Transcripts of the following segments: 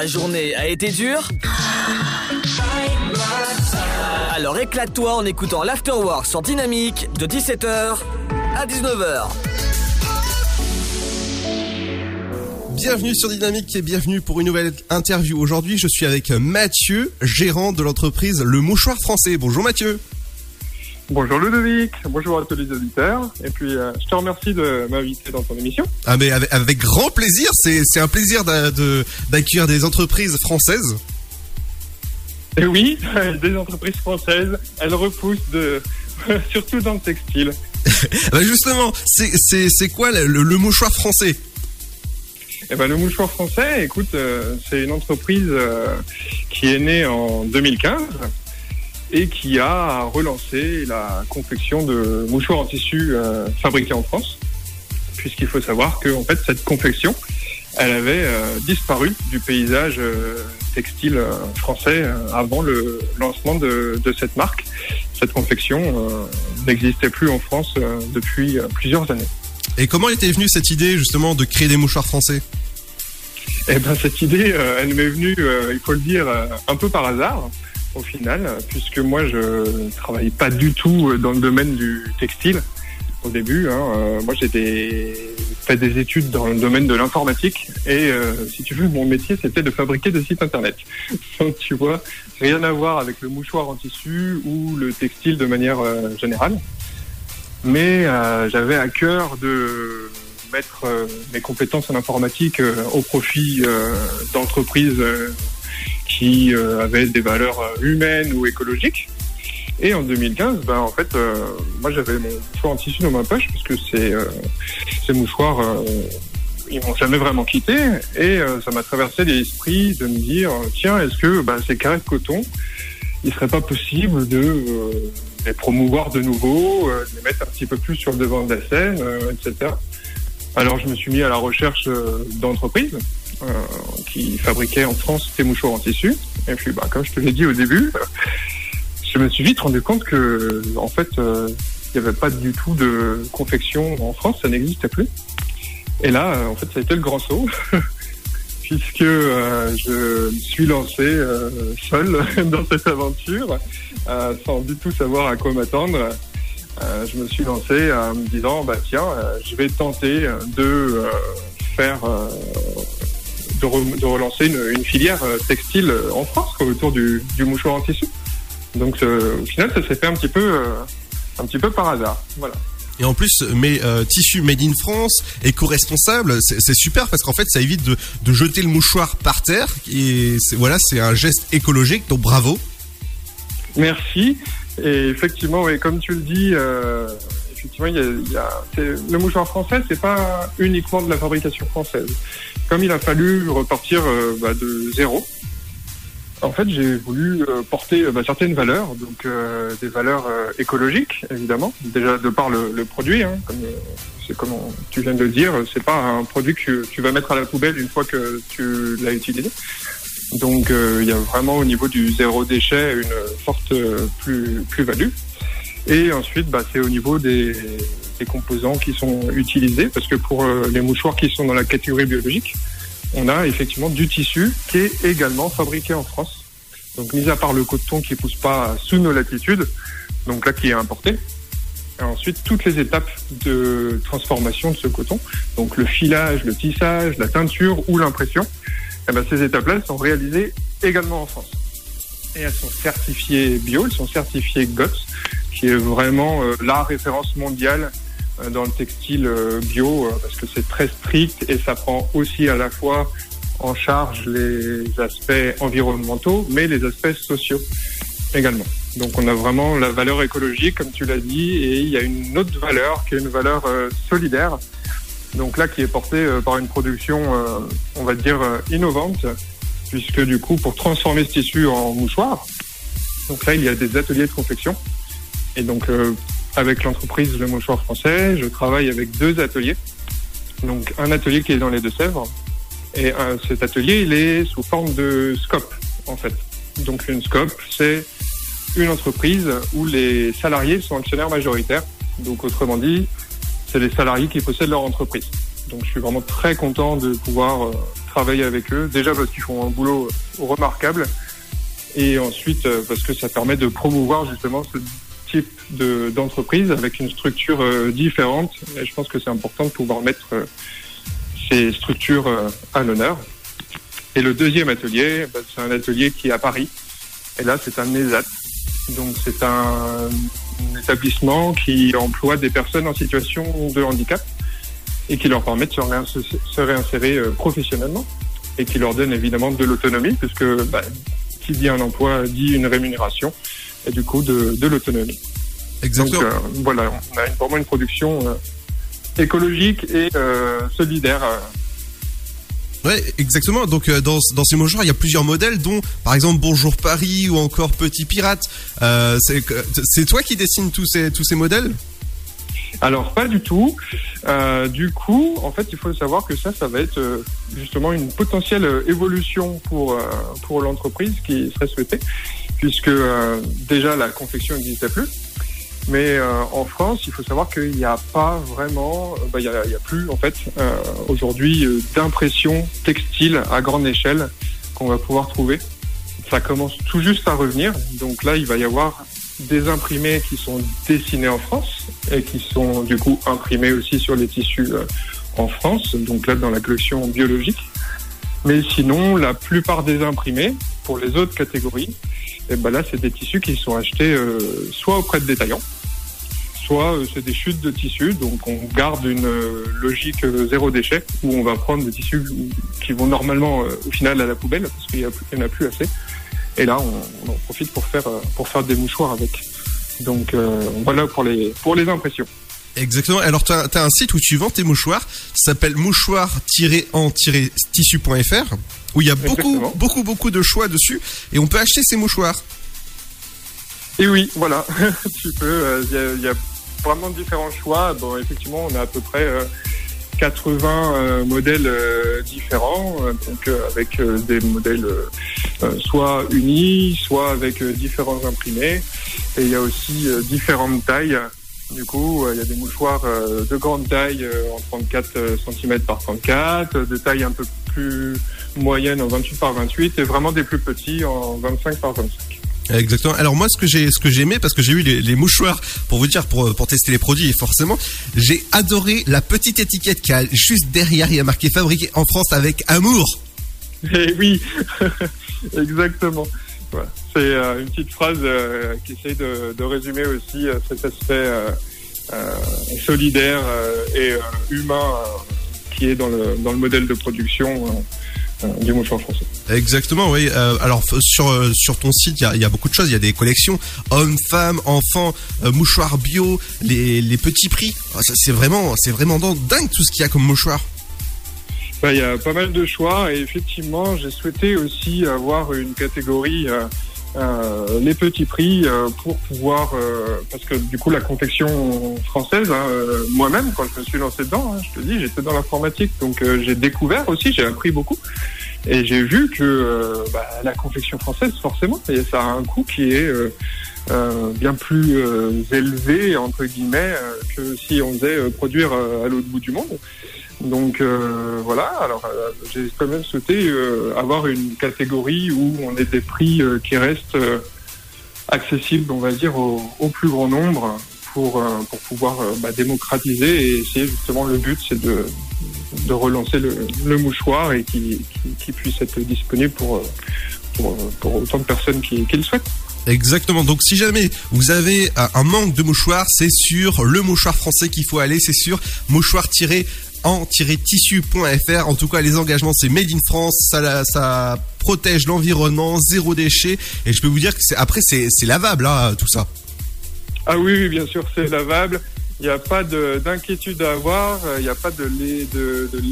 Ta journée a été dure Alors éclate-toi en écoutant l'Afterwork sur Dynamique de 17h à 19h. Bienvenue sur Dynamique et bienvenue pour une nouvelle interview. Aujourd'hui, je suis avec Mathieu, gérant de l'entreprise Le Mouchoir Français. Bonjour Mathieu. Bonjour Ludovic, bonjour à tous les auditeurs. Et puis, euh, je te remercie de m'inviter dans ton émission. Ah mais avec, avec grand plaisir, c'est un plaisir de- d'accueillir des entreprises françaises. Et oui, des entreprises françaises, elles repoussent de, surtout dans le textile. Bah justement, c'est quoi le, mouchoir français? Et ben, le mouchoir français, écoute, euh, c'est une entreprise euh, qui est née en 2015 et qui a relancé la confection de mouchoirs en tissu euh, fabriqués en France. Puisqu'il faut savoir que en fait, cette confection, elle avait euh, disparu du paysage euh, textile français avant le lancement de, de cette marque. Cette confection n'existait plus en France depuis plusieurs années. Et comment était venue cette idée justement de créer des mouchoirs français? Eh ben cette idée, elle m'est venue, il faut le dire, un peu par hasard au final, puisque moi je ne travaille pas du tout euh, dans le domaine du textile au début. Hein, Euh, moi j'ai des, fait des études dans le domaine de l'informatique et euh, si tu veux, mon métier c'était de fabriquer des sites internet. Donc tu vois, rien à voir avec le mouchoir en tissu ou le textile de manière générale. Mais j'avais à cœur de mettre mes compétences en informatique au profit d'entreprises qui euh, avaient des valeurs euh, humaines ou écologiques. Et en 2015, ben, en fait, euh, moi j'avais mon mouchoir en tissu dans ma poche parce que euh, ces mouchoirs, euh, ils m'ont jamais vraiment quitté. Et ça m'a traversé l'esprit de me dire, tiens, est-ce que ben, ces carrés de coton, il serait pas possible de les promouvoir de nouveau, de les mettre un petit peu plus sur le devant de la scène, etc. Alors je me suis mis à la recherche d'entreprises euh, qui fabriquaient en France des mouchoirs en tissu. Et puis, bah, comme je te l'ai dit au début, euh, je me suis vite rendu compte que, en fait, euh, il n'y avait pas du tout de confection en France, ça n'existait plus. Et là, en fait, ça a été le grand saut, puisque je me suis lancé seul dans cette aventure, sans du tout savoir à quoi m'attendre. Je me suis lancé en me disant, bah tiens, je vais tenter de faire, de, re- de relancer une, une filière euh, textile euh, en France quoi, autour du, du mouchoir en tissu. Donc euh, au final, ça s'est fait un petit peu, un petit peu par hasard. Voilà. Et en plus, mais euh, tissu made in France, éco-responsable, c'est super parce qu'en fait, ça évite de, de jeter le mouchoir par terre. Et voilà, c'est un geste écologique, donc bravo. Merci. Et effectivement, oui, comme tu le dis, euh, effectivement, il y a, il y a- le mouchoir français, c'est pas uniquement de la fabrication française. Comme il a fallu repartir euh, bah, de zéro, en fait, j'ai voulu euh, porter euh, bah, certaines valeurs, donc euh, des valeurs écologiques, évidemment, déjà de par le, le produit, hein, comme c'est comme tu viens de le dire, c'est pas un produit que tu vas mettre à la poubelle une fois que tu l'as utilisé. Donc euh, il y a vraiment au niveau du zéro déchet une forte euh, plus plus value. Et ensuite, bah, c'est au niveau des, des composants qui sont utilisés, parce que pour euh, les mouchoirs qui sont dans la catégorie biologique, on a effectivement du tissu qui est également fabriqué en France. Donc mis à part le coton qui pousse pas sous nos latitudes, donc là qui est importé. Et ensuite, toutes les étapes de transformation de ce coton, donc le filage, le tissage, la teinture ou l'impression, eh ben, ces étapes-là sont réalisées également en France. Et elles sont certifiées bio, elles sont certifiées GOTS, qui est vraiment euh, la référence mondiale euh, dans le textile euh, bio, parce que c'est très strict et ça prend aussi à la fois en charge les aspects environnementaux, mais les aspects sociaux également. Donc on a vraiment la valeur écologique, comme tu l'as dit, et il y a une autre valeur qui est une valeur solidaire, donc là qui est portée euh, par une production, euh, on va dire, euh, innovante, puisque du coup, pour transformer ce tissu en mouchoir, donc là, il y a des ateliers de confection. Et donc, avec l'entreprise Le Mouchoir Français, je travaille avec deux ateliers. Donc, un atelier qui est dans les Deux-Sèvres. Et cet atelier, il est sous forme de scope, en fait. Donc, une scope, c'est une entreprise où les salariés sont actionnaires majoritaires. Donc, autrement dit, c'est les salariés qui possèdent leur entreprise. Donc, je suis vraiment très content de pouvoir euh, travailler avec eux. Déjà parce qu'ils font un boulot remarquable et ensuite euh, parce que ça permet de promouvoir justement ce type de- d'entreprise avec une structure euh, différente. Et je pense que c'est important de pouvoir mettre euh, ces structures euh, à l'honneur. Et le deuxième atelier, bah, c'est un atelier qui est à Paris. Et là, c'est un ESAT. Donc, c'est un établissement qui emploie des personnes en situation de handicap et qui leur permet de se, réinsérer, se réinsérer, euh, professionnellement et qui leur donne évidemment de l'autonomie puisque bah, qui dit un emploi dit une rémunération et du coup de, de l'autonomie. Donc Exactement. euh, voilà, on a vraiment une production euh, écologique et euh, solidaire. Ouais, exactement. Donc euh, dans, dans ces mouchoirs, il y a plusieurs modèles, dont par exemple Bonjour Paris ou encore Petit Pirate. Euh, c'est toi qui dessines tous ces tous ces modèles? Alors pas du tout. Euh, du coup, en fait, il faut savoir que ça, ça va être justement une potentielle évolution pour pour l'entreprise qui serait souhaitée, puisque déjà la confection n'existait plus. Mais euh, en France, il faut savoir qu'il n'y a pas vraiment, euh, bah, il y a, plus en fait euh, aujourd'hui d'impression textile à grande échelle qu'on va pouvoir trouver. Ça commence tout juste à revenir, donc là il va y avoir des imprimés qui sont dessinés en France et qui sont du coup imprimés aussi sur les tissus en France, donc là dans la collection biologique. Mais sinon, la plupart des imprimés, pour les autres catégories, et ben là c'est des tissus qui sont achetés soit auprès de détaillants, soit euh, c'est des chutes de tissus, donc on garde une euh, logique euh, zéro déchet où on va prendre des tissus qui vont normalement au final à la poubelle parce qu'il n'y en a plus assez. Et là, on, on en profite pour faire pour faire des mouchoirs avec. Donc euh, voilà pour les pour les impressions. Exactement. Alors tu as, as un site où tu vends tes mouchoirs, ça s'appelle mouchoir-en-tissu.fr où il y a beaucoup Exactement. beaucoup beaucoup de choix dessus et on peut acheter ces mouchoirs. Et oui, voilà, tu peux. euh, y, il y a vraiment différents choix. Bon, effectivement, on a à peu près euh, 80 euh, modèles euh, différents, euh, donc euh, avec euh, des modèles euh, euh, soit unis, soit avec euh, différents imprimés. Et il y a aussi euh, différentes tailles. Du coup, euh, il y a des mouchoirs euh, de grande taille euh, en 34 cm par 34, euh, de taille un peu plus moyenne en 28 par 28 et vraiment des plus petits en 25 par 25. Exactement. Alors moi, ce que j'ai, ce que j'ai aimé, parce que j'ai eu les, mouchoirs pour vous dire, pour, tester les produits, et forcément, j'ai adoré la petite étiquette qui a juste derrière, il y a marqué fabriqué en France avec amour. Eh oui, exactement. C'est euh, une petite phrase euh, qui essaie de, résumer aussi euh, cet aspect solidaire et humain qui est dans le, dans le modèle de production du mouchoir français. Exactement, oui. Euh, alors sur euh, sur ton site, il y a, il y a beaucoup de choses. Il y a des collections hommes, femmes, enfants, euh, mouchoirs bio, les, les petits prix. Ah, c'est vraiment c'est vraiment dingue tout ce qu'il y a comme mouchoir. Bah, Il y a pas mal de choix et effectivement, j'ai souhaité aussi avoir une catégorie euh, euh, les petits prix euh, pour pouvoir euh, parce que du coup la confection française, hein, moi-même quand je me suis lancé dedans, hein, je te dis, j'étais dans l'informatique, donc j'ai découvert aussi, j'ai appris beaucoup et j'ai vu que bah, la confection française, forcément, ça a un coût qui est bien plus élevé entre guillemets que si on faisait produire à l'autre bout du monde. Donc euh, voilà, alors euh, j'ai quand même souhaité euh, avoir une catégorie où on ait des prix euh, qui restent accessibles, on va dire, au, plus grand nombre pour, pour pouvoir bah, démocratiser et essayer justement le but c'est de, de relancer le, mouchoir et qui, qui, qui puisse être disponible pour, pour, autant de personnes qui, le souhaitent. Exactement. Donc si jamais vous avez un manque de mouchoirs, c'est sur le mouchoir français qu'il faut aller. C'est sur mouchoir en tissu.fr en tout cas les engagements c'est made in France ça, protège l'environnement zéro déchet et je peux vous dire que après c'est lavable hein, tout ça Ah oui, oui, bien sûr, c'est lavable. Il n'y a pas de- d'inquiétude à avoir. Il n'y a pas de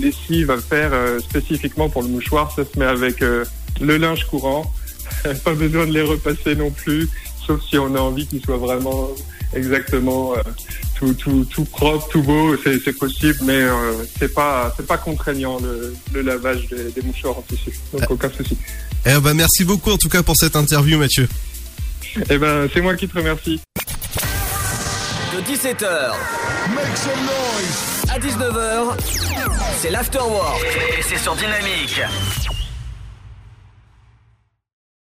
lessive à faire euh, spécifiquement pour le mouchoir. Ça se met avec euh, le linge courant. pas besoin de les repasser non plus, sauf si on a envie qu'ils soient vraiment exactement euh, tout, tout, tout propre, tout beau. C'est c'est possible, mais euh, c'est pas c'est pas contraignant le, le lavage des, des mouchoirs en tissu. Donc aucun souci. eh ben merci beaucoup en tout cas pour cette interview Mathieu Eh ben c'est moi qui te remercie. De 17h Make some noise. À 19h, c'est l'Afterwork. Et c'est sur Dynamique.